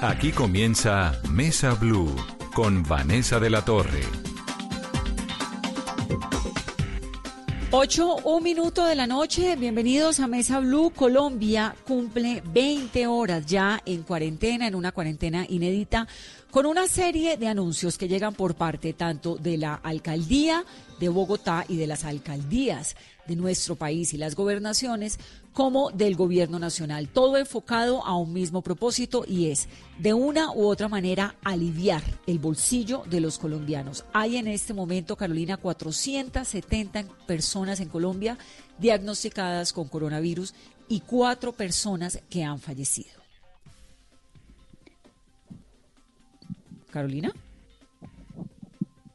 Aquí comienza Mesa Blue con Vanessa de la Torre. 8, un minuto de la noche. Bienvenidos a Mesa Blue. Colombia cumple 20 horas ya en cuarentena, en una cuarentena inédita, con una serie de anuncios que llegan por parte tanto de la alcaldía de Bogotá y de las alcaldías de nuestro país y las gobernaciones como del gobierno nacional. Todo enfocado a un mismo propósito y es, de una u otra manera, aliviar el bolsillo de los colombianos. Hay en este momento, Carolina, 470 personas en Colombia diagnosticadas con coronavirus y cuatro personas que han fallecido. Carolina.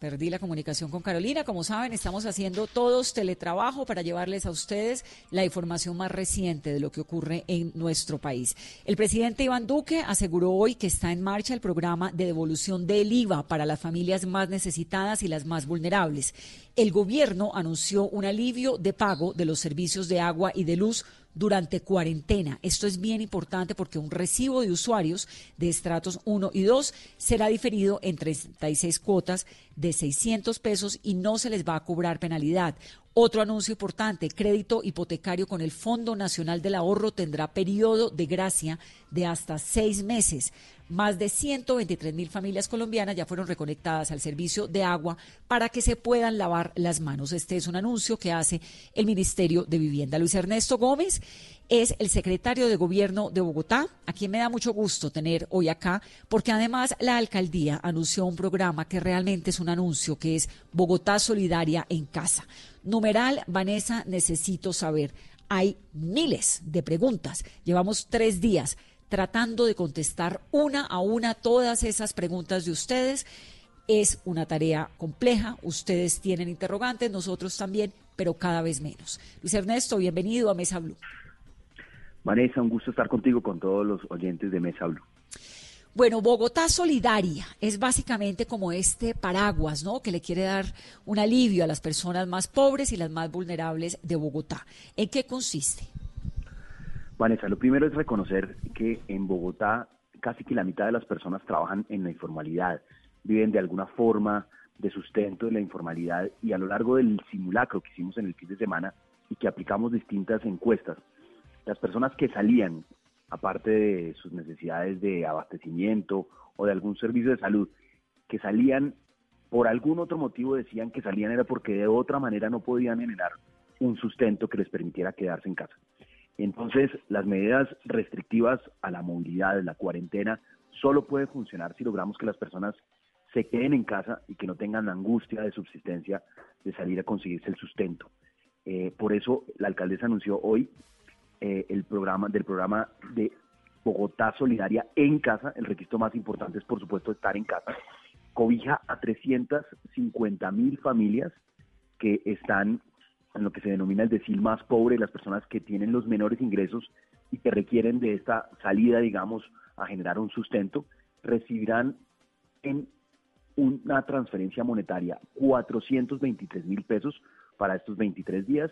Perdí la comunicación con Carolina. Como saben, estamos haciendo todos teletrabajo para llevarles a ustedes la información más reciente de lo que ocurre en nuestro país. El presidente Iván Duque aseguró hoy que está en marcha el programa de devolución del IVA para las familias más necesitadas y las más vulnerables. El gobierno anunció un alivio de pago de los servicios de agua y de luz durante cuarentena. Esto es bien importante porque un recibo de usuarios de estratos 1 y 2 será diferido en 36 cuotas de 600 pesos y no se les va a cobrar penalidad. Otro anuncio importante, crédito hipotecario con el Fondo Nacional del Ahorro tendrá periodo de gracia de hasta seis meses. Más de 123 mil familias colombianas ya fueron reconectadas al servicio de agua para que se puedan lavar las manos. Este es un anuncio que hace el Ministerio de Vivienda. Luis Ernesto Gómez es el secretario de Gobierno de Bogotá, a quien me da mucho gusto tener hoy acá, porque además la alcaldía anunció un programa que realmente es un anuncio, que es Bogotá Solidaria en Casa. Numeral, Vanessa, necesito saber. Hay miles de preguntas. Llevamos tres días tratando de contestar una a una todas esas preguntas de ustedes. Es una tarea compleja, ustedes tienen interrogantes, nosotros también, pero cada vez menos. Luis Ernesto, bienvenido a Mesa Blue. Vanessa, un gusto estar contigo, con todos los oyentes de Mesa Blue. Bueno, Bogotá Solidaria es básicamente como este paraguas, ¿no? Que le quiere dar un alivio a las personas más pobres y las más vulnerables de Bogotá. ¿En qué consiste? Vanessa, lo primero es reconocer que en Bogotá casi que la mitad de las personas trabajan en la informalidad, viven de alguna forma de sustento de la informalidad y a lo largo del simulacro que hicimos en el fin de semana y que aplicamos distintas encuestas, las personas que salían, aparte de sus necesidades de abastecimiento o de algún servicio de salud, que salían por algún otro motivo decían que salían era porque de otra manera no podían generar un sustento que les permitiera quedarse en casa. Entonces, las medidas restrictivas a la movilidad, la cuarentena, solo puede funcionar si logramos que las personas se queden en casa y que no tengan la angustia de subsistencia de salir a conseguirse el sustento. Eh, por eso, la alcaldesa anunció hoy eh, el programa del programa de Bogotá Solidaria en casa. El requisito más importante es, por supuesto, estar en casa. Cobija a 350 mil familias que están en lo que se denomina el decil más pobre, las personas que tienen los menores ingresos y que requieren de esta salida, digamos, a generar un sustento, recibirán en una transferencia monetaria 423 mil pesos para estos 23 días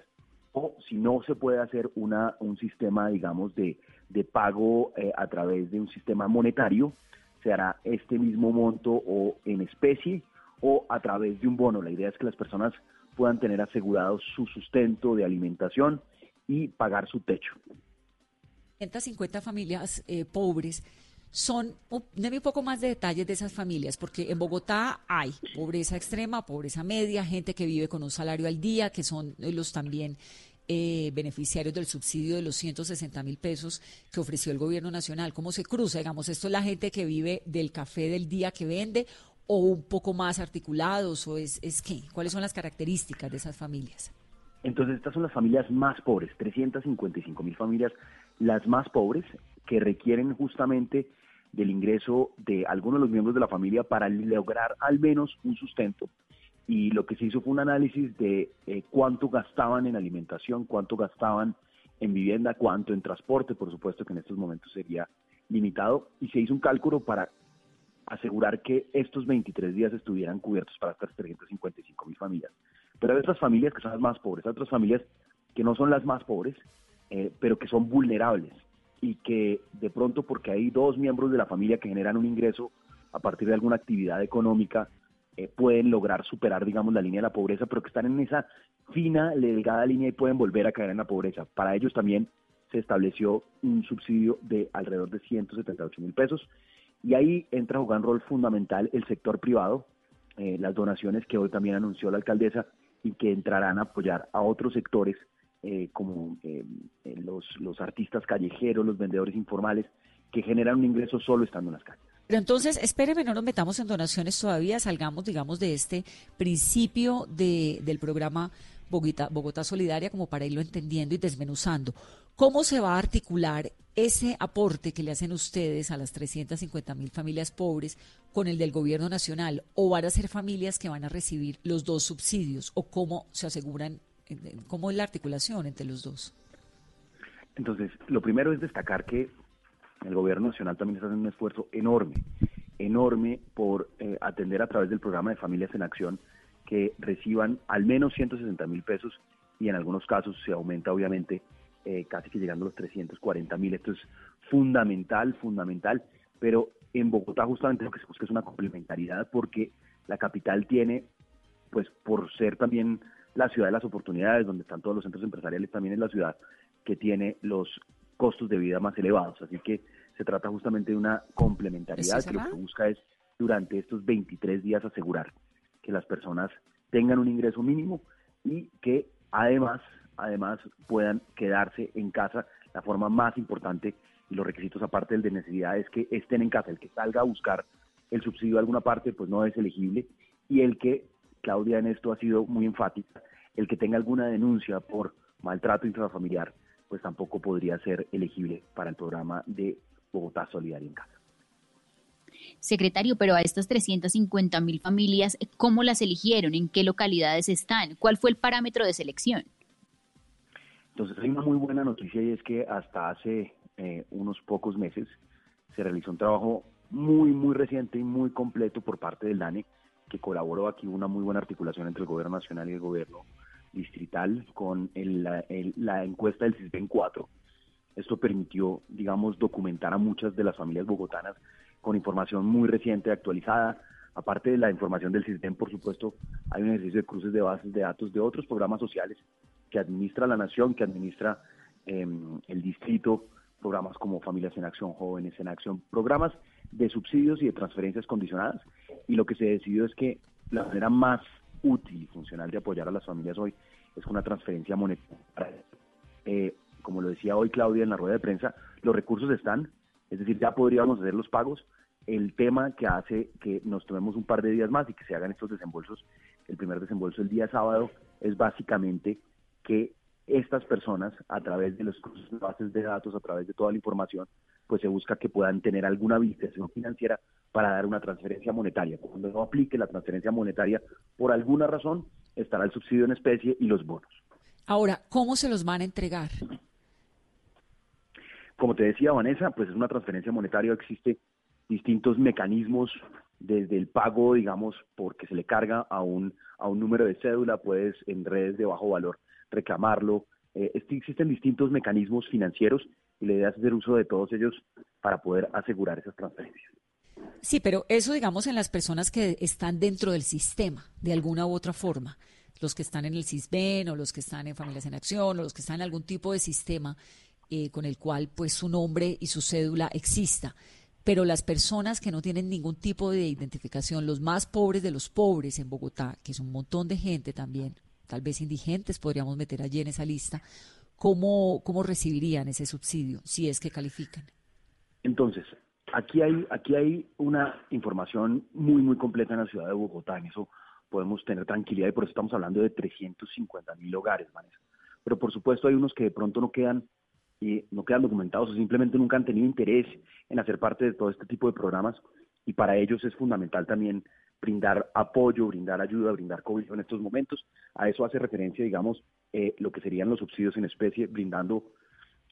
o si no se puede hacer una, un sistema, digamos, de, de pago eh, a través de un sistema monetario, se hará este mismo monto o en especie o a través de un bono. La idea es que las personas puedan tener asegurado su sustento de alimentación y pagar su techo. 150 familias eh, pobres son, deme un poco más de detalles de esas familias, porque en Bogotá hay pobreza extrema, pobreza media, gente que vive con un salario al día, que son los también eh, beneficiarios del subsidio de los 160 mil pesos que ofreció el gobierno nacional. ¿Cómo se cruza? Digamos, esto es la gente que vive del café del día que vende o un poco más articulados o es, es qué? ¿Cuáles son las características de esas familias? Entonces, estas son las familias más pobres, 355 mil familias, las más pobres que requieren justamente del ingreso de algunos de los miembros de la familia para lograr al menos un sustento. Y lo que se hizo fue un análisis de eh, cuánto gastaban en alimentación, cuánto gastaban en vivienda, cuánto en transporte, por supuesto que en estos momentos sería limitado, y se hizo un cálculo para asegurar que estos 23 días estuvieran cubiertos para estas 355 mil familias. Pero hay otras familias que son las más pobres, hay otras familias que no son las más pobres, eh, pero que son vulnerables. Y que de pronto porque hay dos miembros de la familia que generan un ingreso a partir de alguna actividad económica, eh, pueden lograr superar, digamos, la línea de la pobreza, pero que están en esa fina, delgada línea y pueden volver a caer en la pobreza. Para ellos también se estableció un subsidio de alrededor de 178 mil pesos y ahí entra a jugar un rol fundamental el sector privado, eh, las donaciones que hoy también anunció la alcaldesa y que entrarán a apoyar a otros sectores eh, como eh, los, los artistas callejeros, los vendedores informales, que generan un ingreso solo estando en las calles. Pero entonces, espéreme, no nos metamos en donaciones todavía, salgamos, digamos, de este principio de, del programa Bogotá, Bogotá Solidaria como para irlo entendiendo y desmenuzando. ¿Cómo se va a articular ese aporte que le hacen ustedes a las 350 mil familias pobres con el del gobierno nacional? ¿O van a ser familias que van a recibir los dos subsidios? ¿O cómo se aseguran ¿Cómo es la articulación entre los dos? Entonces, lo primero es destacar que el gobierno nacional también está haciendo un esfuerzo enorme, enorme por eh, atender a través del programa de Familias en Acción que reciban al menos 160 mil pesos y en algunos casos se aumenta obviamente eh, casi que llegando a los 340 mil. Esto es fundamental, fundamental, pero en Bogotá justamente lo que se busca es una complementariedad porque la capital tiene, pues por ser también la ciudad de las oportunidades, donde están todos los centros empresariales, también es la ciudad que tiene los costos de vida más elevados. Así que se trata justamente de una complementariedad que lo que busca es durante estos 23 días asegurar que las personas tengan un ingreso mínimo y que además, además puedan quedarse en casa. La forma más importante y los requisitos aparte del de necesidad es que estén en casa. El que salga a buscar el subsidio de alguna parte, pues no es elegible. Y el que Claudia en esto ha sido muy enfática, el que tenga alguna denuncia por maltrato intrafamiliar, pues tampoco podría ser elegible para el programa de Bogotá Solidaria en Casa. Secretario, pero a estas 350 mil familias, ¿cómo las eligieron? ¿En qué localidades están? ¿Cuál fue el parámetro de selección? Entonces hay una muy buena noticia y es que hasta hace eh, unos pocos meses se realizó un trabajo muy, muy reciente y muy completo por parte del DANE que colaboró aquí una muy buena articulación entre el gobierno nacional y el gobierno distrital con la, encuesta del CISBEN 4. Esto permitió, digamos, documentar a muchas de las familias bogotanas con información muy reciente, actualizada. Aparte de la información del CISBEN, por supuesto, hay un ejercicio de cruces de bases de datos de otros programas sociales que administra la nación, que administra em, el distrito, programas como Familias en Acción, Jóvenes en Acción, programas de subsidios y de transferencias condicionadas. Y lo que se decidió es que la manera más útil y funcional de apoyar a las familias hoy es con una transferencia monetaria. Eh, como lo decía hoy Claudia en la rueda de prensa, los recursos están, es decir, ya podríamos hacer los pagos. El tema que hace que nos tomemos un par de días más y que se hagan estos desembolsos, el primer desembolso el día sábado, es básicamente que estas personas, a través de los bases de datos, a través de toda la información, pues se busca que puedan tener alguna habilitación financiera para dar una transferencia monetaria. Cuando no aplique la transferencia monetaria, por alguna razón, estará el subsidio en especie y los bonos. Ahora, ¿cómo se los van a entregar? Como te decía Vanessa, pues es una transferencia monetaria, existe distintos mecanismos desde el pago, digamos, porque se le carga a un, a un número de cédula, puedes en redes de bajo valor reclamarlo. Eh, existen distintos mecanismos financieros y la idea hacer uso de todos ellos para poder asegurar esas transferencias. Sí, pero eso digamos en las personas que están dentro del sistema, de alguna u otra forma, los que están en el CISBEN o los que están en Familias en Acción o los que están en algún tipo de sistema eh, con el cual pues su nombre y su cédula exista. Pero las personas que no tienen ningún tipo de identificación, los más pobres de los pobres en Bogotá, que es un montón de gente también, tal vez indigentes podríamos meter allí en esa lista, ¿cómo, cómo recibirían ese subsidio si es que califican? Entonces, aquí hay, aquí hay una información muy, muy completa en la ciudad de Bogotá, en eso podemos tener tranquilidad y por eso estamos hablando de 350 mil hogares, Vanessa. Pero por supuesto hay unos que de pronto no quedan y no quedan documentados o simplemente nunca han tenido interés en hacer parte de todo este tipo de programas y para ellos es fundamental también brindar apoyo, brindar ayuda, brindar cobijo en estos momentos. A eso hace referencia, digamos, eh, lo que serían los subsidios en especie, brindando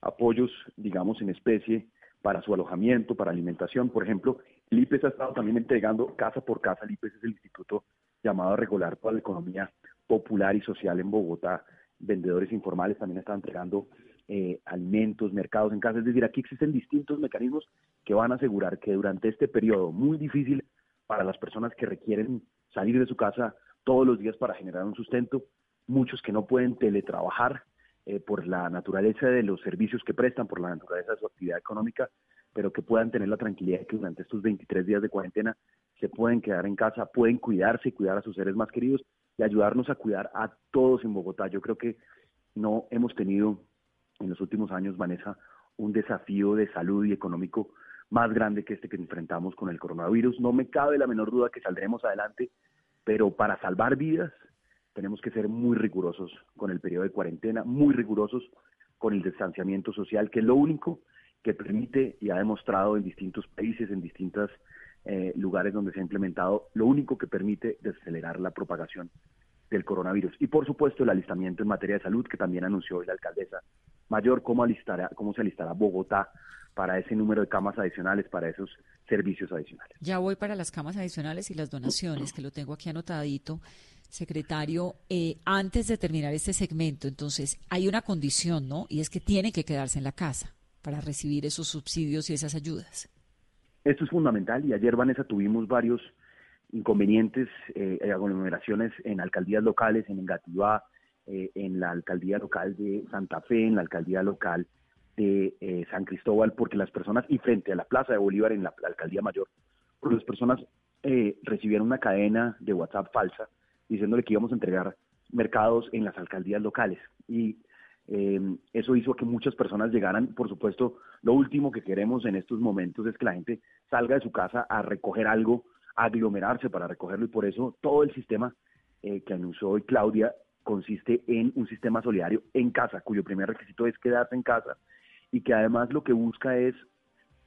apoyos, digamos, en especie para su alojamiento, para alimentación. Por ejemplo, el IPES ha estado también entregando casa por casa. El IPES es el instituto llamado a regular para la economía popular y social en Bogotá. Vendedores informales también están entregando eh, alimentos, mercados en casa. Es decir, aquí existen distintos mecanismos que van a asegurar que durante este periodo muy difícil para las personas que requieren salir de su casa todos los días para generar un sustento, muchos que no pueden teletrabajar eh, por la naturaleza de los servicios que prestan, por la naturaleza de su actividad económica, pero que puedan tener la tranquilidad de que durante estos 23 días de cuarentena se pueden quedar en casa, pueden cuidarse y cuidar a sus seres más queridos y ayudarnos a cuidar a todos en Bogotá. Yo creo que no hemos tenido en los últimos años, Vanessa, un desafío de salud y económico más grande que este que enfrentamos con el coronavirus. No me cabe la menor duda que saldremos adelante, pero para salvar vidas tenemos que ser muy rigurosos con el periodo de cuarentena, muy rigurosos con el distanciamiento social, que es lo único que permite y ha demostrado en distintos países, en distintos eh, lugares donde se ha implementado, lo único que permite desacelerar la propagación del coronavirus. Y por supuesto el alistamiento en materia de salud que también anunció hoy la alcaldesa Mayor, cómo, alistará, cómo se alistará Bogotá para ese número de camas adicionales, para esos servicios adicionales. Ya voy para las camas adicionales y las donaciones, que lo tengo aquí anotadito. Secretario, eh, antes de terminar este segmento, entonces, hay una condición, ¿no? Y es que tiene que quedarse en la casa para recibir esos subsidios y esas ayudas. Esto es fundamental y ayer, Vanessa, tuvimos varios inconvenientes, eh, aglomeraciones en alcaldías locales, en Engativá, eh, en la alcaldía local de Santa Fe, en la alcaldía local de eh, San Cristóbal, porque las personas, y frente a la Plaza de Bolívar en la, alcaldía mayor, porque las personas eh, recibieron una cadena de WhatsApp falsa diciéndole que íbamos a entregar mercados en las alcaldías locales. Y eso hizo que muchas personas llegaran, por supuesto, lo último que queremos en estos momentos es que la gente salga de su casa a recoger algo aglomerarse para recogerlo y por eso todo el sistema eh, que anunció hoy Claudia consiste en un sistema solidario en casa, cuyo primer requisito es quedarse en casa y que además lo que busca es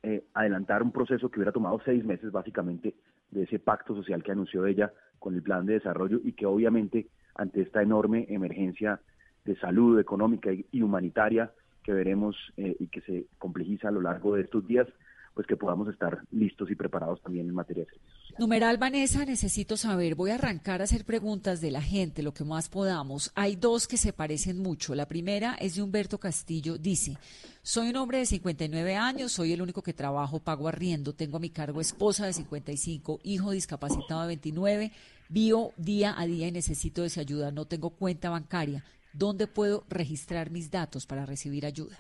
eh, adelantar un proceso que hubiera tomado seis meses básicamente de ese pacto social que anunció ella con el plan de desarrollo y que obviamente ante esta enorme emergencia de salud económica y, humanitaria que veremos eh, y que se complejiza a lo largo de estos días, pues que podamos estar listos y preparados también en materia de servicios. Numeral Vanessa, necesito saber, voy a arrancar a hacer preguntas de la gente, lo que más podamos. Hay dos que se parecen mucho. La primera es de Humberto Castillo, dice, soy un hombre de 59 años, soy el único que trabajo, pago arriendo, tengo a mi cargo esposa de 55, hijo discapacitado de 29, vivo día a día y necesito esa ayuda, no tengo cuenta bancaria. ¿Dónde puedo registrar mis datos para recibir ayuda?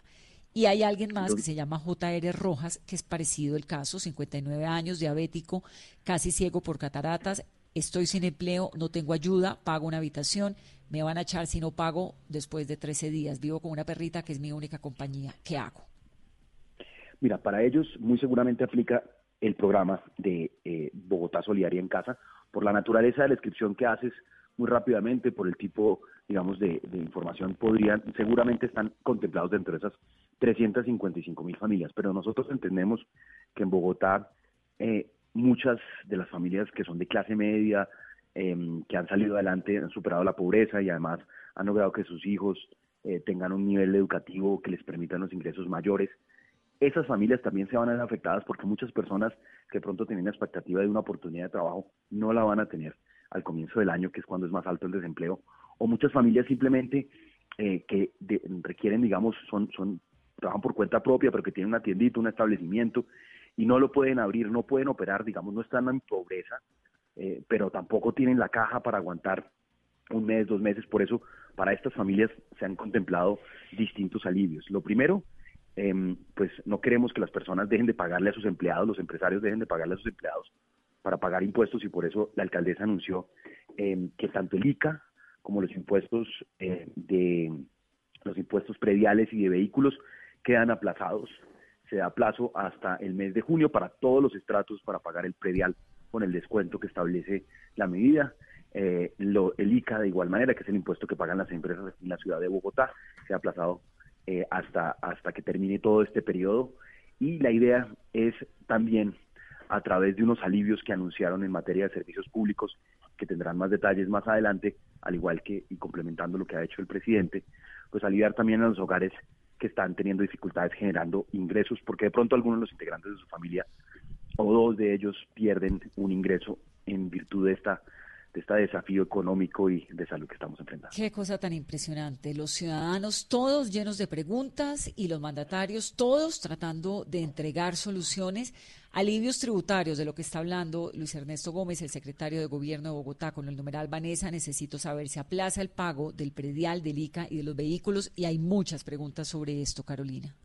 Y hay alguien más que se llama JR Rojas, que es parecido el caso, 59 años, diabético, casi ciego por cataratas, estoy sin empleo, no tengo ayuda, pago una habitación, me van a echar si no pago después de 13 días, vivo con una perrita que es mi única compañía, ¿qué hago? Mira, para ellos muy seguramente aplica el programa de eh, Bogotá Solidaria en Casa, por la naturaleza de la inscripción que haces muy rápidamente, por el tipo, digamos, de, de información, podrían, seguramente están contemplados dentro de esas 355 mil familias, pero nosotros entendemos que en Bogotá eh, muchas de las familias que son de clase media, em, que han salido adelante, han superado la pobreza y además han logrado que sus hijos eh, tengan un nivel educativo que les permita los ingresos mayores. Esas familias también se van a ver afectadas porque muchas personas que pronto tienen la expectativa de una oportunidad de trabajo no la van a tener al comienzo del año, que es cuando es más alto el desempleo, o muchas familias simplemente eh, que requieren, digamos, son trabajan por cuenta propia, pero que tienen una tiendita, un establecimiento, y no lo pueden abrir, no pueden operar, digamos, no están en pobreza, eh, pero tampoco tienen la caja para aguantar un mes, dos meses. Por eso, para estas familias se han contemplado distintos alivios. Lo primero, em, pues no queremos que las personas dejen de pagarle a sus empleados, los empresarios dejen de pagarle a sus empleados para pagar impuestos y por eso la alcaldesa anunció em, que tanto el ICA como los impuestos eh, de los impuestos prediales y de vehículos quedan aplazados. Se da plazo hasta el mes de junio para todos los estratos para pagar el predial con el descuento que establece la medida. Eh, lo, el ICA, de igual manera, que es el impuesto que pagan las empresas en la ciudad de Bogotá, se ha aplazado eh, hasta, hasta que termine todo este periodo. Y la idea es también, a través de unos alivios que anunciaron en materia de servicios públicos, que tendrán más detalles más adelante, al igual que y complementando lo que ha hecho el presidente, pues aliviar también a los hogares que están teniendo dificultades generando ingresos, porque de pronto algunos de los integrantes de su familia o dos de ellos pierden un ingreso en virtud de esta de este desafío económico y de salud que estamos enfrentando. Qué cosa tan impresionante. Los ciudadanos todos llenos de preguntas y los mandatarios todos tratando de entregar soluciones, alivios tributarios de lo que está hablando Luis Ernesto Gómez, el secretario de Gobierno de Bogotá, con el numeral Vanessa. Necesito saber si aplaza el pago del predial, del ICA y de los vehículos. Y hay muchas preguntas sobre esto, Carolina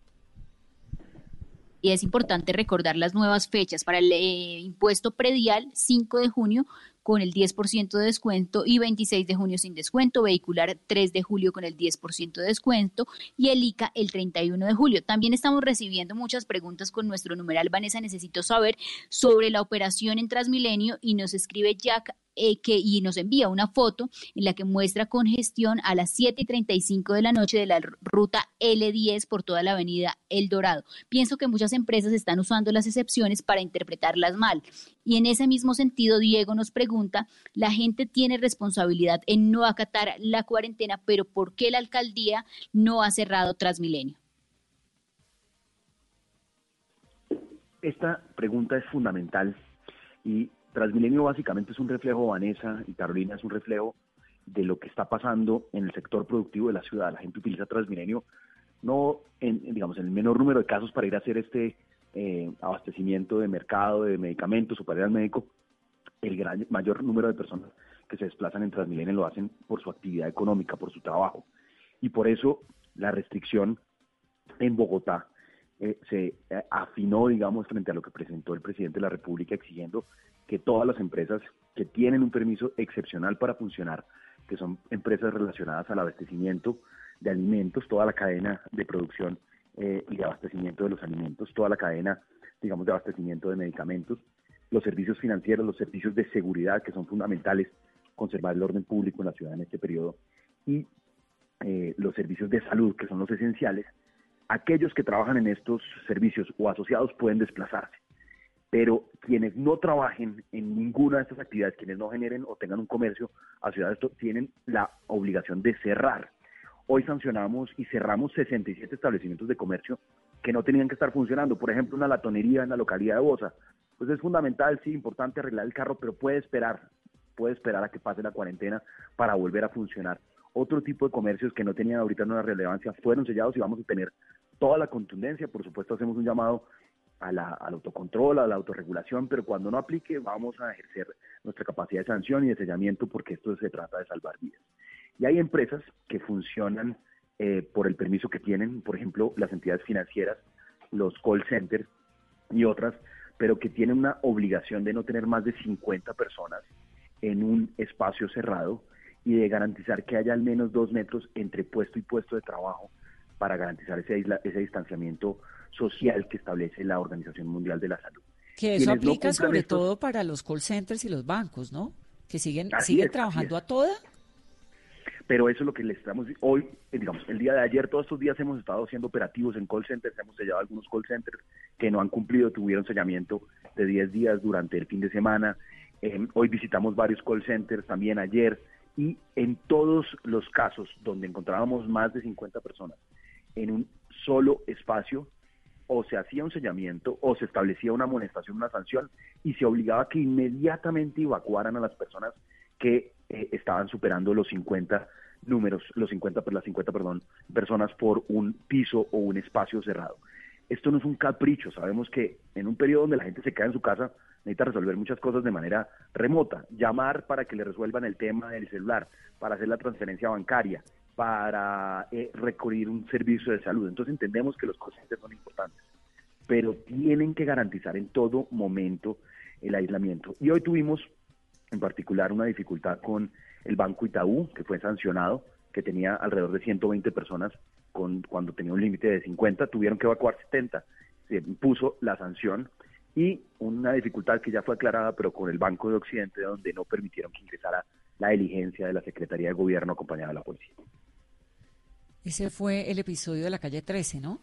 y es importante recordar las nuevas fechas para el eh, impuesto predial 5 de junio con el 10% de descuento y 26 de junio sin descuento, vehicular 3 de julio con el 10% de descuento y el ICA el 31 de julio. También estamos recibiendo muchas preguntas con nuestro numeral Vanessa, necesito saber sobre la operación en Transmilenio y nos escribe Jack eh, que, y nos envía una foto en la que muestra congestión a las 7 y 35 de la noche de la ruta L10 por toda la avenida El Dorado. Pienso que muchas empresas están usando las excepciones para interpretarlas mal. Y en ese mismo sentido, Diego nos pregunta, la gente tiene responsabilidad en no acatar la cuarentena, pero ¿por qué la alcaldía no ha cerrado Transmilenio? Esta pregunta es fundamental y Transmilenio básicamente es un reflejo, Vanessa y Carolina, es un reflejo de lo que está pasando en el sector productivo de la ciudad. La gente utiliza Transmilenio no en, digamos, en el menor número de casos para ir a hacer este eh, abastecimiento de mercado, de medicamentos o para ir al médico. El gran, mayor número de personas que se desplazan en Transmilenio lo hacen por su actividad económica, por su trabajo. Y por eso la restricción en Bogotá eh, se eh, afinó, digamos, frente a lo que presentó el presidente de la República exigiendo que todas las empresas que tienen un permiso excepcional para funcionar, que son empresas relacionadas al abastecimiento de alimentos, toda la cadena de producción eh, y de abastecimiento de los alimentos, toda la cadena, digamos, de abastecimiento de medicamentos, los servicios financieros, los servicios de seguridad, que son fundamentales, conservar el orden público en la ciudad en este periodo, y eh, los servicios de salud, que son los esenciales, aquellos que trabajan en estos servicios o asociados pueden desplazarse pero quienes no trabajen en ninguna de estas actividades, quienes no generen o tengan un comercio asociado a esto, tienen la obligación de cerrar. Hoy sancionamos y cerramos 67 establecimientos de comercio que no tenían que estar funcionando. Por ejemplo, una latonería en la localidad de Bosa. Pues es fundamental, sí, importante arreglar el carro, pero puede esperar, puede esperar a que pase la cuarentena para volver a funcionar. Otro tipo de comercios que no tenían ahorita una relevancia fueron sellados y vamos a tener toda la contundencia. Por supuesto, hacemos un llamado a la, al autocontrol, a la autorregulación, pero cuando no aplique vamos a ejercer nuestra capacidad de sanción y de sellamiento porque esto se trata de salvar vidas. Y hay empresas que funcionan eh, por el permiso que tienen, por ejemplo, las entidades financieras, los call centers y otras, pero que tienen una obligación de no tener más de 50 personas en un espacio cerrado y de garantizar que haya al menos dos metros entre puesto y puesto de trabajo para garantizar ese, ese distanciamiento social que establece la Organización Mundial de la Salud. Que eso aplica sobre todo para los call centers y los bancos, ¿no? Que siguen, siguen trabajando a toda. Pero eso es lo que le estamos hoy, eh, digamos, el día de ayer, todos estos días hemos estado haciendo operativos en call centers, hemos sellado algunos call centers que no han cumplido, tuvieron sellamiento de 10 días durante el fin de semana. Em, hoy visitamos varios call centers también ayer y en todos los casos donde encontrábamos más de 50 personas en un solo espacio, o se hacía un sellamiento o se establecía una amonestación, una sanción y se obligaba que inmediatamente evacuaran a las personas que eh, estaban superando los 50 números, los 50, las 50, perdón, personas por un piso o un espacio cerrado. Esto no es un capricho, sabemos que en un periodo donde la gente se queda en su casa necesita resolver muchas cosas de manera remota, llamar para que le resuelvan el tema del celular, para hacer la transferencia bancaria, para eh, recurrir un servicio de salud. Entonces entendemos que los costes son importantes, pero tienen que garantizar en todo momento el aislamiento. Y hoy tuvimos en particular una dificultad con el Banco Itaú, que fue sancionado, que tenía alrededor de 120 personas con, cuando tenía un límite de 50, tuvieron que evacuar 70. Se impuso la sanción y una dificultad que ya fue aclarada, pero con el Banco de Occidente, donde no permitieron que ingresara la diligencia de la Secretaría de Gobierno acompañada de la policía. Ese fue el episodio de la calle 13, ¿no?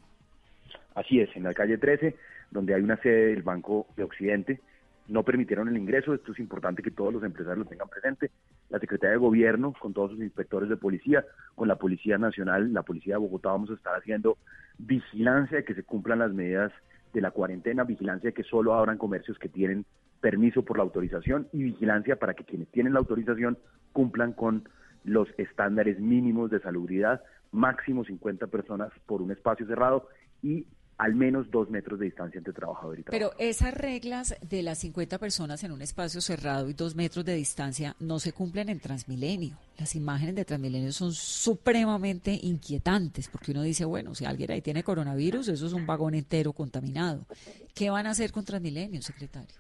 Así es, en la calle 13, donde hay una sede del Banco de Occidente, no permitieron el ingreso, esto es importante que todos los empresarios lo tengan presente, la Secretaría de Gobierno, con todos sus inspectores de policía, con la Policía Nacional, la Policía de Bogotá, vamos a estar haciendo vigilancia de que se cumplan las medidas de la cuarentena, vigilancia de que solo abran comercios que tienen permiso por la autorización y vigilancia para que quienes tienen la autorización cumplan con los estándares mínimos de salubridad, máximo 50 personas por un espacio cerrado y al menos dos metros de distancia entre trabajador y trabajador. Pero esas reglas de las 50 personas en un espacio cerrado y dos metros de distancia no se cumplen en Transmilenio. Las imágenes de Transmilenio son supremamente inquietantes porque uno dice, bueno, si alguien ahí tiene coronavirus, eso es un vagón entero contaminado. ¿Qué van a hacer con Transmilenio, secretario?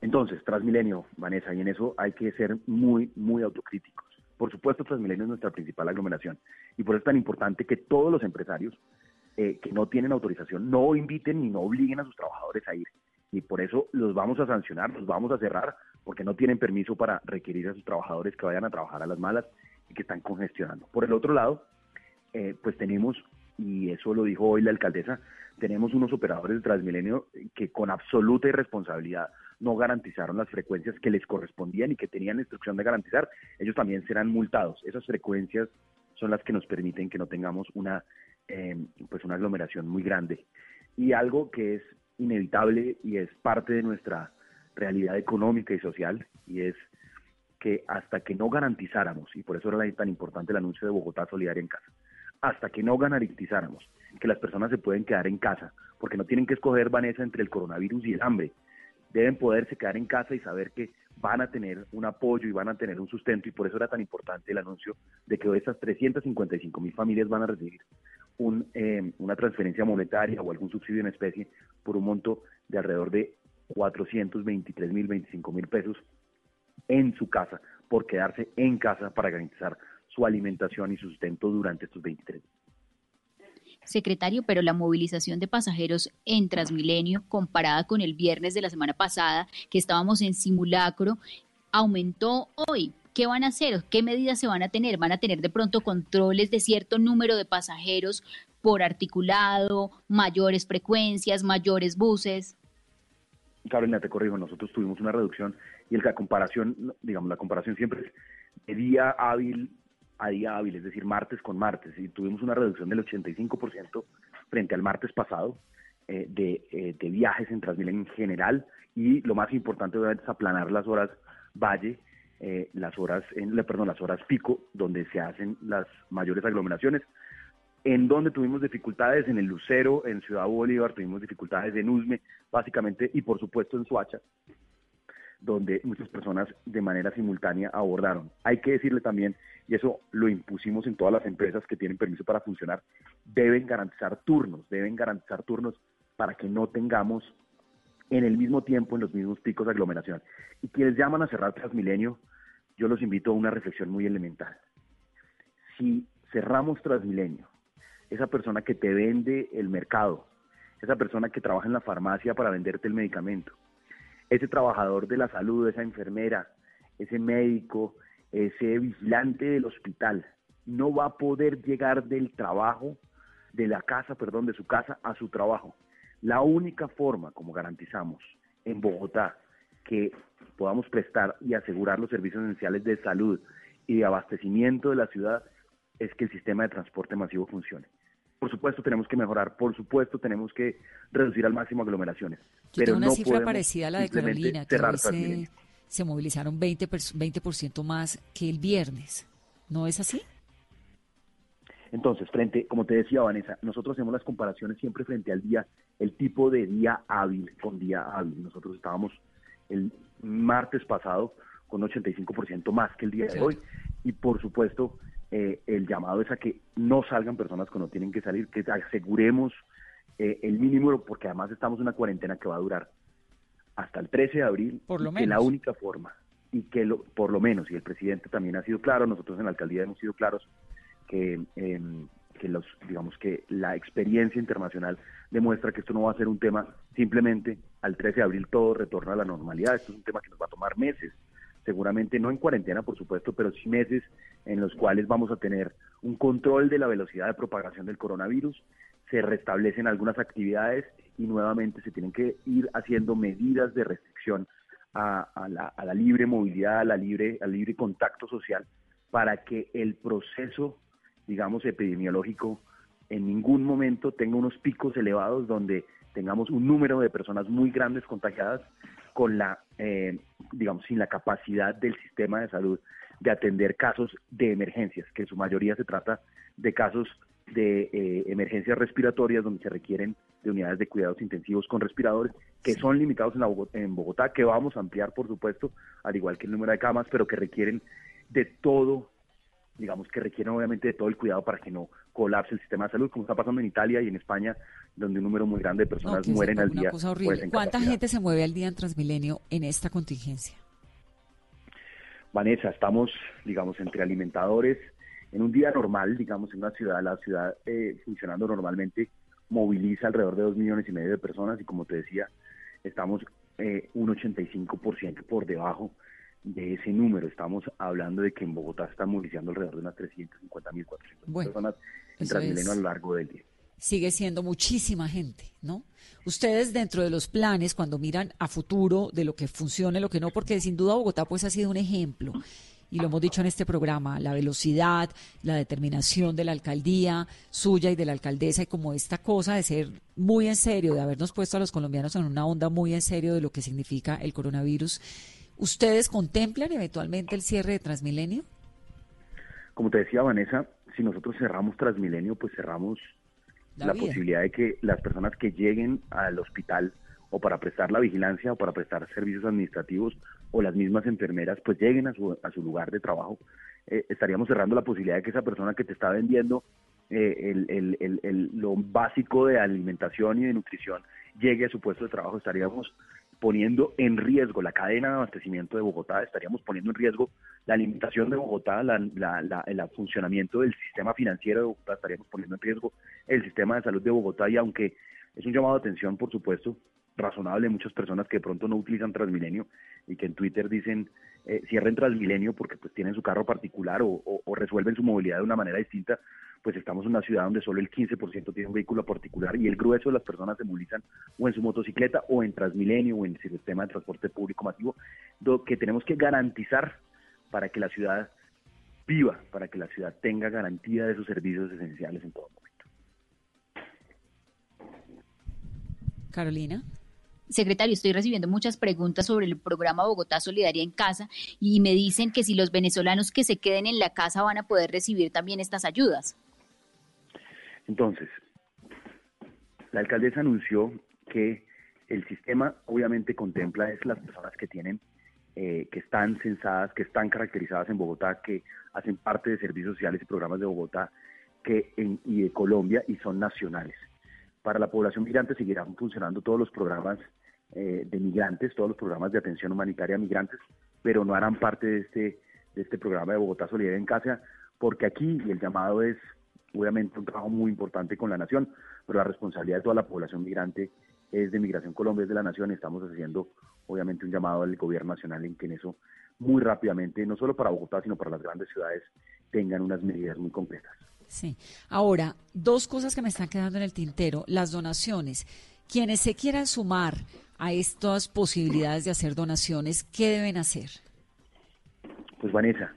Entonces, Transmilenio, Vanessa, y en eso hay que ser muy, muy autocríticos. Por supuesto, Transmilenio es nuestra principal aglomeración y por eso es tan importante que todos los empresarios eh, que no tienen autorización no inviten ni no obliguen a sus trabajadores a ir. Y por eso los vamos a sancionar, los vamos a cerrar, porque no tienen permiso para requerir a sus trabajadores que vayan a trabajar a las malas y que están congestionando. Por el otro lado, eh, pues tenemos, y eso lo dijo hoy la alcaldesa, tenemos unos operadores de Transmilenio que con absoluta irresponsabilidad no garantizaron las frecuencias que les correspondían y que tenían instrucción de garantizar, ellos también serán multados. Esas frecuencias son las que nos permiten que no tengamos una Em, pues una aglomeración muy grande. Y algo que es inevitable y es parte de nuestra realidad económica y social, y es que hasta que no garantizáramos, y por eso era tan importante el anuncio de Bogotá Solidaria en Casa, hasta que no garantizáramos que las personas se pueden quedar en casa, porque no tienen que escoger, Vanessa, entre el coronavirus y el hambre, deben poderse quedar en casa y saber que van a tener un apoyo y van a tener un sustento, y por eso era tan importante el anuncio de que esas 355 mil familias van a recibir un, eh, una transferencia monetaria o algún subsidio en especie por un monto de alrededor de 423 mil, 25 mil pesos en su casa, por quedarse en casa para garantizar su alimentación y su sustento durante estos 23 Secretario, pero la movilización de pasajeros en Transmilenio, comparada con el viernes de la semana pasada, que estábamos en simulacro, aumentó hoy. ¿Qué van a hacer? ¿Qué medidas se van a tener? ¿Van a tener de pronto controles de cierto número de pasajeros por articulado, mayores frecuencias, mayores buses? Carolina, te corrijo, nosotros tuvimos una reducción y la comparación, digamos, la comparación siempre es de día hábil a día hábil, es decir, martes con martes, y tuvimos una reducción del 85% frente al martes pasado eh, de, eh, de, viajes en Transmilenio en general, y lo más importante obviamente es aplanar las horas valle eh, las horas, perdón, las horas pico, donde se hacen las mayores aglomeraciones. En donde tuvimos dificultades en el Lucero, en Ciudad Bolívar, tuvimos dificultades en Usme, básicamente, y por supuesto en Suacha, donde muchas personas de manera simultánea abordaron. Hay que decirle también, y eso lo impusimos en todas las empresas que tienen permiso para funcionar, deben garantizar turnos, deben garantizar turnos para que no tengamos en el mismo tiempo, en los mismos picos de aglomeración. Y quienes llaman a cerrar Transmilenio, yo los invito a una reflexión muy elemental. Si cerramos Transmilenio, esa persona que te vende el mercado, esa persona que trabaja en la farmacia para venderte el medicamento, ese trabajador de la salud, esa enfermera, ese médico, ese vigilante del hospital, no va a poder llegar del trabajo, de la casa, perdón, de su casa a su trabajo. La única forma, como garantizamos en Bogotá, que podamos prestar y asegurar los servicios esenciales de salud y de abastecimiento de la ciudad es que el sistema de transporte masivo funcione. Por supuesto tenemos que mejorar, por supuesto tenemos que reducir al máximo aglomeraciones. Yo pero una cifra parecida a la de Carolina, que se, se movilizaron 20%, 20 más que el viernes. ¿No es así? Entonces, frente, como te decía Vanessa, nosotros hacemos las comparaciones siempre frente al día, el tipo de día hábil con día hábil. Nosotros estábamos el martes pasado con 85% más que el día de hoy. Y por supuesto eh, el llamado es a que no salgan personas que no tienen que salir, que aseguremos eh, el mínimo porque además estamos en una cuarentena que va a durar hasta el 13 de abril, por lo que la única forma y que lo, por lo menos, y el presidente también ha sido claro, nosotros en la alcaldía hemos sido claros, que, em, que los, digamos que la experiencia internacional demuestra que esto no va a ser un tema simplemente al 13 de abril todo retorna a la normalidad, esto es un tema que nos va a tomar meses, seguramente no en cuarentena por supuesto, pero sí meses en los cuales vamos a tener un control de la velocidad de propagación del coronavirus, se restablecen algunas actividades y nuevamente se tienen que ir haciendo medidas de restricción a, la, a la, libre movilidad, a la libre, al libre contacto social, para que el proceso digamos, epidemiológico en ningún momento tenga unos picos elevados donde tengamos un número de personas muy grandes contagiadas con la, eh, digamos, sin la capacidad del sistema de salud de atender casos de emergencias, que en su mayoría se trata de casos de eh, emergencias respiratorias donde se requieren de unidades de cuidados intensivos con respiradores que son limitados en, en Bogotá, que vamos a ampliar por supuesto, al igual que el número de camas, pero que requieren de todo, digamos que requieren obviamente de todo el cuidado para que no colapse el sistema de salud, como está pasando en Italia y en España, donde un número muy grande de personas mueren al día. ¿Cuánta gente se mueve al día en Transmilenio en esta contingencia? Vanessa, estamos, digamos, entre alimentadores. En un día normal, digamos, en una ciudad, la ciudad eh, funcionando normalmente moviliza alrededor de dos millones y medio de personas y como te decía, estamos eh, un 85% por debajo de ese número. Estamos hablando de que en Bogotá están movilizando alrededor de unas 350 mil, 400 personas en Transmilenio a lo largo del día sigue siendo muchísima gente, ¿no? Ustedes dentro de los planes, cuando miran a futuro de lo que funcione, lo que no, porque sin duda Bogotá pues ha sido un ejemplo, y lo hemos dicho en este programa, la velocidad, la determinación de la alcaldía suya y de la alcaldesa, y como esta cosa de ser muy en serio, de habernos puesto a los colombianos en una onda muy en serio de lo que significa el coronavirus, ¿ustedes contemplan eventualmente el cierre de Transmilenio? Como te decía Vanessa, si nosotros cerramos Transmilenio, pues cerramos la, posibilidad de que las personas que lleguen al hospital o para prestar la vigilancia o para prestar servicios administrativos o las mismas enfermeras pues lleguen a su, a su lugar de trabajo, eh, estaríamos cerrando la posibilidad de que esa persona que te está vendiendo eh, el, el, el, lo básico de alimentación y de nutrición llegue a su puesto de trabajo, estaríamos poniendo en riesgo la cadena de abastecimiento de Bogotá, estaríamos poniendo en riesgo la alimentación de Bogotá, la, el funcionamiento del sistema financiero de Bogotá, estaríamos poniendo en riesgo el sistema de salud de Bogotá y aunque es un llamado de atención, por supuesto, razonable, muchas personas que de pronto no utilizan Transmilenio y que en Twitter dicen eh, cierren Transmilenio porque pues tienen su carro particular o resuelven su movilidad de una manera distinta, pues estamos en una ciudad donde solo el 15% tiene un vehículo particular y el grueso de las personas se movilizan o en su motocicleta o en Transmilenio o en el sistema de transporte público masivo, lo que tenemos que garantizar para que la ciudad viva, para que la ciudad tenga garantía de sus servicios esenciales en todo momento. Carolina. Secretario, estoy recibiendo muchas preguntas sobre el programa Bogotá Solidaria en Casa y me dicen que si los venezolanos que se queden en la casa van a poder recibir también estas ayudas. Entonces, la alcaldesa anunció que el sistema obviamente contempla es las personas que tienen, eh, que están censadas, que están caracterizadas en Bogotá, que hacen parte de servicios sociales y programas de Bogotá que en, y de Colombia y son nacionales. Para la población migrante seguirán funcionando todos los programas eh, de migrantes, todos los programas de atención humanitaria a migrantes, pero no harán parte de este, de este programa de Bogotá Solidaria en Casa, porque aquí el llamado es obviamente un trabajo muy importante con la nación, pero la responsabilidad de toda la población migrante es de Migración Colombia, es de la nación, estamos haciendo obviamente un llamado al gobierno nacional en que en eso muy rápidamente, no solo para Bogotá, sino para las grandes ciudades, tengan unas medidas muy concretas. Sí. Ahora, dos cosas que me están quedando en el tintero. Las donaciones. Quienes se quieran sumar a estas posibilidades de hacer donaciones, ¿qué deben hacer? Pues Vanessa,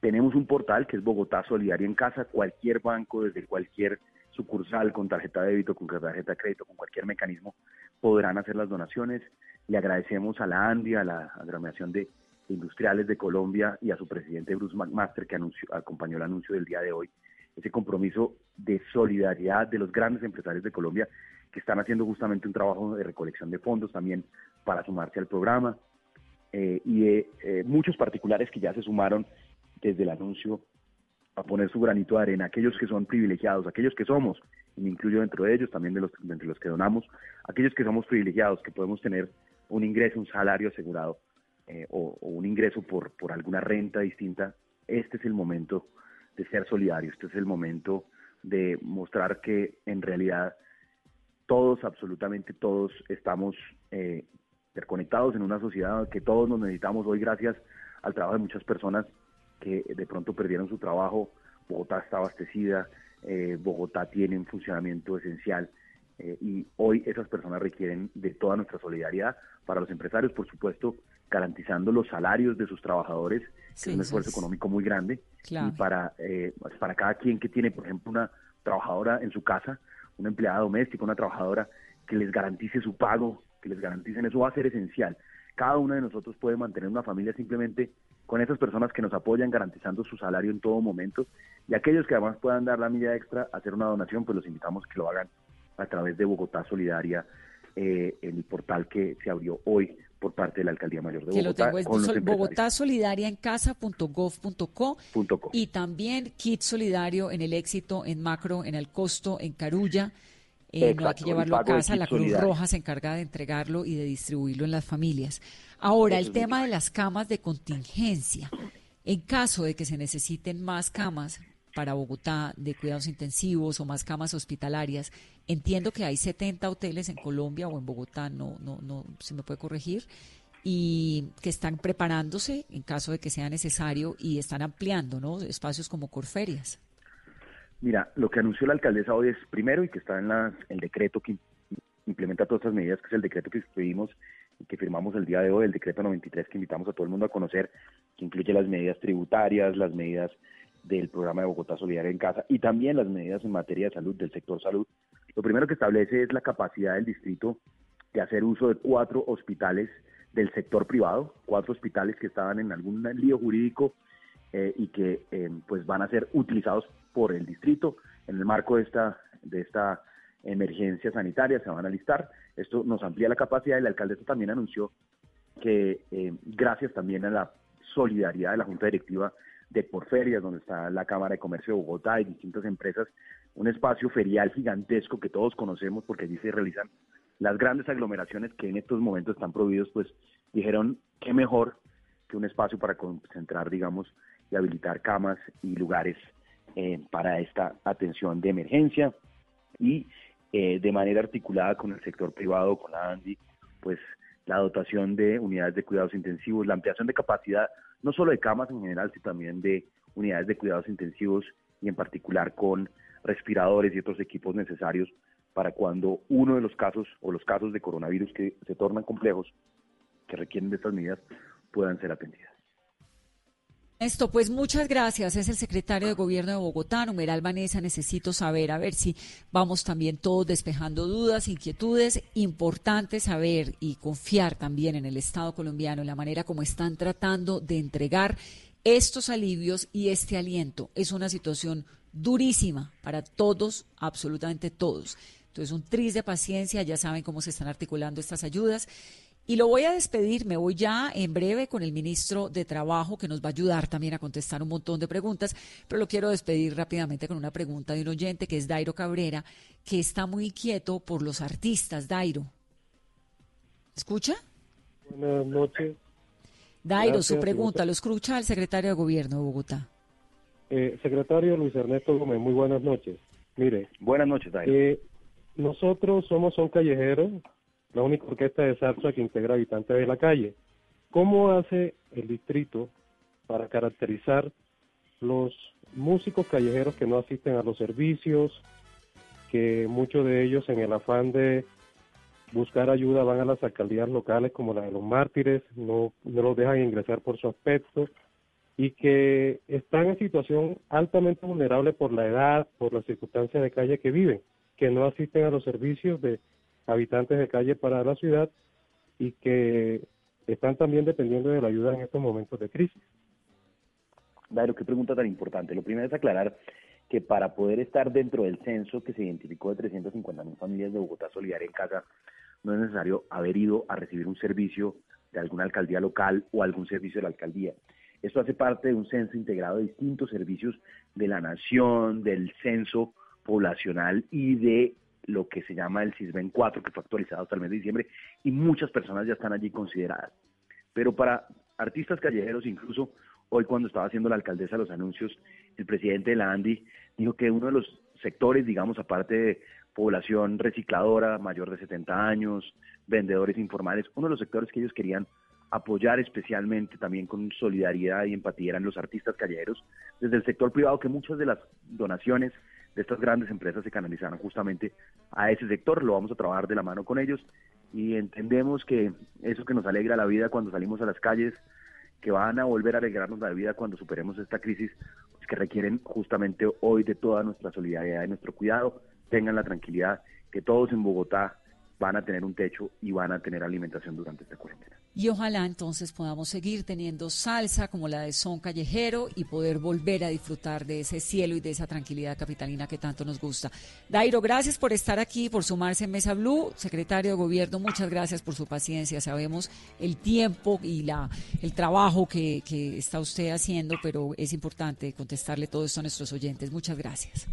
tenemos un portal que es Bogotá Solidaria en Casa. Cualquier banco, desde cualquier sucursal, con tarjeta de débito, con tarjeta de crédito, con cualquier mecanismo, podrán hacer las donaciones. Le agradecemos a la ANDI, a la agremiación de Industriales de Colombia y a su presidente Bruce McMaster, que acompañó el anuncio del día de hoy, ese compromiso de solidaridad de los grandes empresarios de Colombia que están haciendo justamente un trabajo de recolección de fondos también para sumarse al programa. Eh, y eh, muchos particulares que ya se sumaron desde el anuncio a poner su granito de arena, aquellos que son privilegiados, aquellos que somos, y me incluyo dentro de ellos, también de los, entre los que donamos, aquellos que somos privilegiados, que podemos tener un ingreso, un salario asegurado eh, o, un ingreso por, por alguna renta distinta, este es el momento de ser solidario, este es el momento de mostrar que en realidad todos, absolutamente todos, estamos eh, interconectados en una sociedad que todos nos necesitamos hoy gracias al trabajo de muchas personas que de pronto perdieron su trabajo, Bogotá está abastecida, eh, Bogotá tiene un funcionamiento esencial eh, y hoy esas personas requieren de toda nuestra solidaridad para los empresarios, por supuesto, garantizando los salarios de sus trabajadores, que es un esfuerzo económico muy grande, y para, eh, pues, para cada quien que tiene, por ejemplo, una trabajadora en su casa, una empleada doméstica, una trabajadora que les garantice su pago que les garanticen, eso va a ser esencial. Cada uno de nosotros puede mantener una familia simplemente con esas personas que nos apoyan garantizando su salario en todo momento y aquellos que además puedan dar la milla extra, hacer una donación, pues los invitamos que lo hagan a través de Bogotá Solidaria, eh, el portal que se abrió hoy por parte de la Alcaldía Mayor de Bogotá. Que lo tengo es Bogotá Solidaria en casa.gov.co y también Kit Solidario en el éxito, en Macro, en el costo, en Carulla. Eh, no hay que llevarlo a casa, la Cruz Roja se encarga de entregarlo y de distribuirlo en las familias. Ahora, el tema de las camas de contingencia. En caso de que se necesiten más camas para Bogotá de cuidados intensivos o más camas hospitalarias, entiendo que hay 70 hoteles en Colombia o en Bogotá, no, no, no, se me puede corregir, y que están preparándose en caso de que sea necesario y están ampliando, ¿no? Espacios como Corferias. Mira, lo que anunció la alcaldesa hoy es primero y que está en el decreto que implementa todas estas medidas, que es el decreto que escribimos y que firmamos el día de hoy, el decreto 93 que invitamos a todo el mundo a conocer, que incluye las medidas tributarias, las medidas del programa de Bogotá Solidaria en Casa y también las medidas en materia de salud del sector salud. Lo primero que establece es la capacidad del distrito de hacer uso de cuatro hospitales del sector privado, cuatro hospitales que estaban en algún lío jurídico eh, y que eh, pues van a ser utilizados por el distrito en el marco de esta de esta emergencia sanitaria se van a listar. Esto nos amplía la capacidad y la alcaldesa también anunció que eh, gracias también a la solidaridad de la Junta Directiva de Porferias, donde está la Cámara de Comercio de Bogotá y distintas empresas, un espacio ferial gigantesco que todos conocemos porque allí se realizan las grandes aglomeraciones que en estos momentos están prohibidos, pues dijeron qué mejor que un espacio para concentrar, digamos, y habilitar camas y lugares eh, para esta atención de emergencia y eh, de manera articulada con el sector privado, con la ANDI, pues la dotación de unidades de cuidados intensivos, la ampliación de capacidad, no solo de camas en general, sino también de unidades de cuidados intensivos y en particular con respiradores y otros equipos necesarios para cuando uno de los casos o los casos de coronavirus que se tornan complejos, que requieren de estas medidas, puedan ser atendidas. Esto, pues muchas gracias. Es el secretario de Gobierno de Bogotá, numeral Vanessa. Necesito saber, a ver si vamos también todos despejando dudas, inquietudes. Importante saber y confiar también en el Estado colombiano, en la manera como están tratando de entregar estos alivios y este aliento. Es una situación durísima para todos, absolutamente todos. Entonces, un tris de paciencia, ya saben cómo se están articulando estas ayudas y lo voy a despedir, me voy ya en breve con el ministro de Trabajo que nos va a ayudar también a contestar un montón de preguntas, pero lo quiero despedir rápidamente con una pregunta de un oyente que es Dairo Cabrera, que está muy inquieto por los artistas. Dairo. ¿Escucha? Buenas noches. Dairo, su pregunta, lo escucha el secretario de Gobierno de Bogotá. Eh, secretario Luis Ernesto Gómez, muy buenas noches. Mire. Buenas noches, Dairo. Eh, nosotros somos un callejero la única orquesta de salsa que integra habitantes de la calle. ¿Cómo hace el distrito para caracterizar los músicos callejeros que no asisten a los servicios, que muchos de ellos en el afán de buscar ayuda van a las alcaldías locales como la de los mártires, no, no los dejan ingresar por su aspecto y que están en situación altamente vulnerable por la edad, por las circunstancias de calle que viven, que no asisten a los servicios de habitantes de calle para la ciudad y que están también dependiendo de la ayuda en estos momentos de crisis. Dairo, qué pregunta tan importante. Lo primero es aclarar que para poder estar dentro del censo que se identificó de 350 mil familias de Bogotá Solidaria en casa, no es necesario haber ido a recibir un servicio de alguna alcaldía local o algún servicio de la alcaldía. Esto hace parte de un censo integrado de distintos servicios de la nación, del censo poblacional y de lo que se llama el CISBEN 4, que fue actualizado hasta el mes de diciembre, y muchas personas ya están allí consideradas. Pero para artistas callejeros, incluso hoy cuando estaba haciendo la alcaldesa los anuncios, el presidente de la ANDI dijo que uno de los sectores, digamos, aparte de población recicladora, mayor de 70 años, vendedores informales, uno de los sectores que ellos querían apoyar especialmente también con solidaridad y empatía eran los artistas callejeros, desde el sector privado que muchas de las donaciones de estas grandes empresas se canalizaron justamente a ese sector. Lo vamos a trabajar de la mano con ellos y entendemos que eso que nos alegra la vida cuando salimos a las calles, que van a volver a alegrarnos la vida cuando superemos esta crisis, pues que requieren justamente hoy de toda nuestra solidaridad y nuestro cuidado, tengan la tranquilidad que todos en Bogotá van a tener un techo y van a tener alimentación durante esta cuarentena. Y ojalá entonces podamos seguir teniendo salsa como la de son callejero y poder volver a disfrutar de ese cielo y de esa tranquilidad capitalina que tanto nos gusta. Dairo, gracias por estar aquí, por sumarse en Mesa Blue. Secretario de Gobierno, muchas gracias por su paciencia. Sabemos el tiempo y la, el trabajo que, que está usted haciendo, pero es importante contestarle todo esto a nuestros oyentes. Muchas gracias.